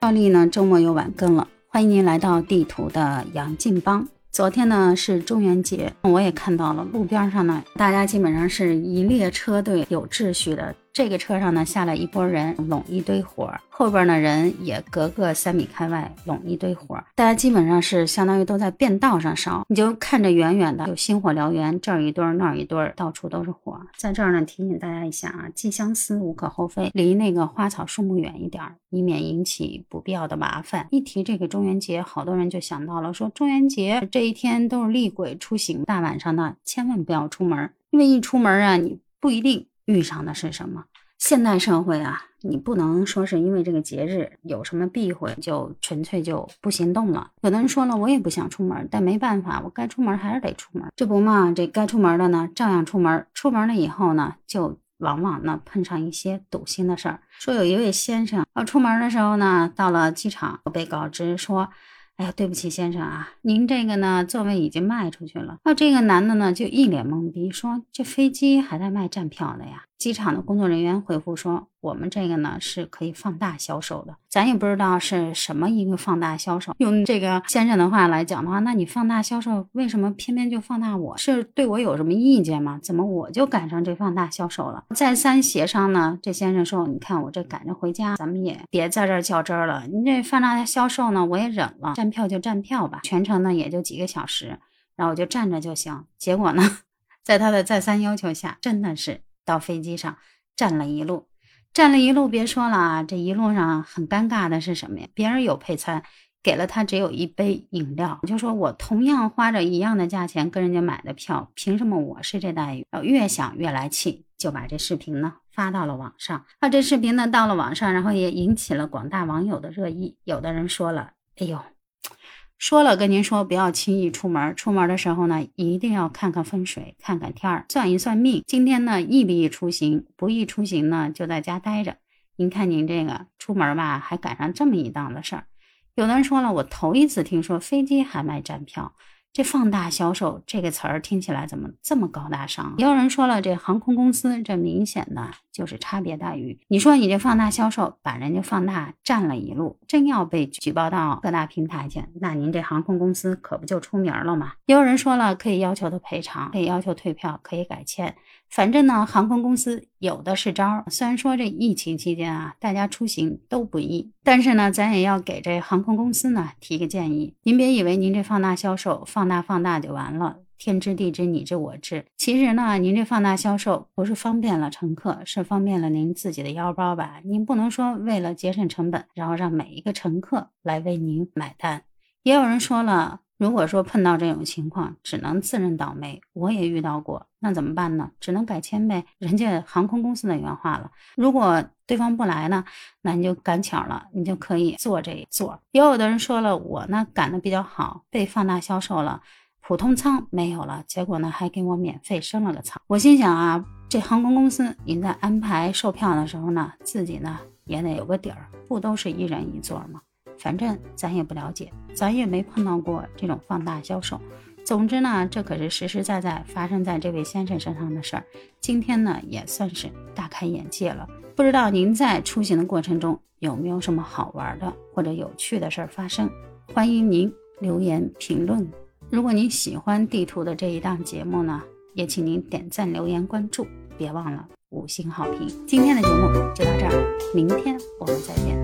照例呢，周末又晚更了，欢迎您来到地图的杨劲邦。昨天呢是中元节，我也看到了路边上呢，大家基本上是一列车队，有秩序的。这个车上呢下来一拨人，拢一堆火，后边呢人也隔个三米开外，拢一堆火。大家基本上是相当于都在便道上烧，你就看着远远的有星火燎原，这儿一堆儿那儿一堆儿，到处都是火。在这儿呢提醒大家一下啊，寄相思无可厚非，离那个花草树木远一点，以免引起不必要的麻烦。一提这个中元节，好多人就想到了说中元节这一天都是厉鬼出行，大晚上的千万不要出门，因为一出门啊，你不一定。遇上的是什么？现代社会啊，你不能说是因为这个节日有什么避讳，就纯粹就不行动了。有的人说了，我也不想出门，但没办法，我该出门还是得出门。这不嘛，这该出门的呢，照样出门。出门了以后呢，就往往呢碰上一些堵心的事儿。说有一位先生要出门的时候呢，到了机场被告知说。哎呀，对不起，先生啊，您这个呢座位已经卖出去了。那这个男的呢就一脸懵逼，说这飞机还在卖站票的呀。机场的工作人员回复说。我们这个呢是可以放大销售的，咱也不知道是什么一个放大销售。用这个先生的话来讲的话，那你放大销售，为什么偏偏就放大我？是对我有什么意见吗？怎么我就赶上这放大销售了？再三协商呢，这先生说：“你看我这赶着回家，咱们也别在这儿较真儿了。你这放大销售呢，我也忍了，站票就站票吧，全程呢也就几个小时，然后我就站着就行。结果呢，在他的再三要求下，真的是到飞机上站了一路。”站了一路，别说了，这一路上很尴尬的是什么呀？别人有配餐，给了他只有一杯饮料，就说我同样花着一样的价钱跟人家买的票，凭什么我是这待遇？越想越来气，就把这视频呢发到了网上。啊，这视频呢到了网上，然后也引起了广大网友的热议。有的人说了，哎呦。说了，跟您说不要轻易出门。出门的时候呢，一定要看看风水，看看天儿，算一算命。今天呢，宜不宜出行？不宜出行呢，就在家待着。您看您这个出门吧，还赶上这么一档子事儿。有的人说了，我头一次听说飞机还卖站票。这放大销售这个词儿听起来怎么这么高大上？也有人说了，这航空公司这明显的就是差别待遇。你说你这放大销售，把人家放大占了一路，真要被举报到各大平台去，那您这航空公司可不就出名了吗？也有人说了，可以要求他赔偿，可以要求退票，可以改签。反正呢，航空公司有的是招。虽然说这疫情期间啊，大家出行都不易，但是呢，咱也要给这航空公司呢提个建议。您别以为您这放大销售，放大放大就完了，天知地知你知我知。其实呢，您这放大销售不是方便了乘客，是方便了您自己的腰包吧？您不能说为了节省成本，然后让每一个乘客来为您买单。也有人说了。如果说碰到这种情况，只能自认倒霉。我也遇到过，那怎么办呢？只能改签呗。人家航空公司的原话了。如果对方不来呢，那你就赶巧了，你就可以坐这一座。也有的人说了，我呢赶的比较好，被放大销售了，普通舱没有了，结果呢还给我免费升了个舱。我心想啊，这航空公司您在安排售票的时候呢，自己呢也得有个底儿，不都是一人一座吗？反正咱也不了解，咱也没碰到过这种放大销售。总之呢，这可是实实在在发生在这位先生身上的事儿。今天呢，也算是大开眼界了。不知道您在出行的过程中有没有什么好玩的或者有趣的事儿发生？欢迎您留言评论。如果您喜欢地图的这一档节目呢，也请您点赞、留言、关注，别忘了五星好评。今天的节目就到这儿，明天我们再见。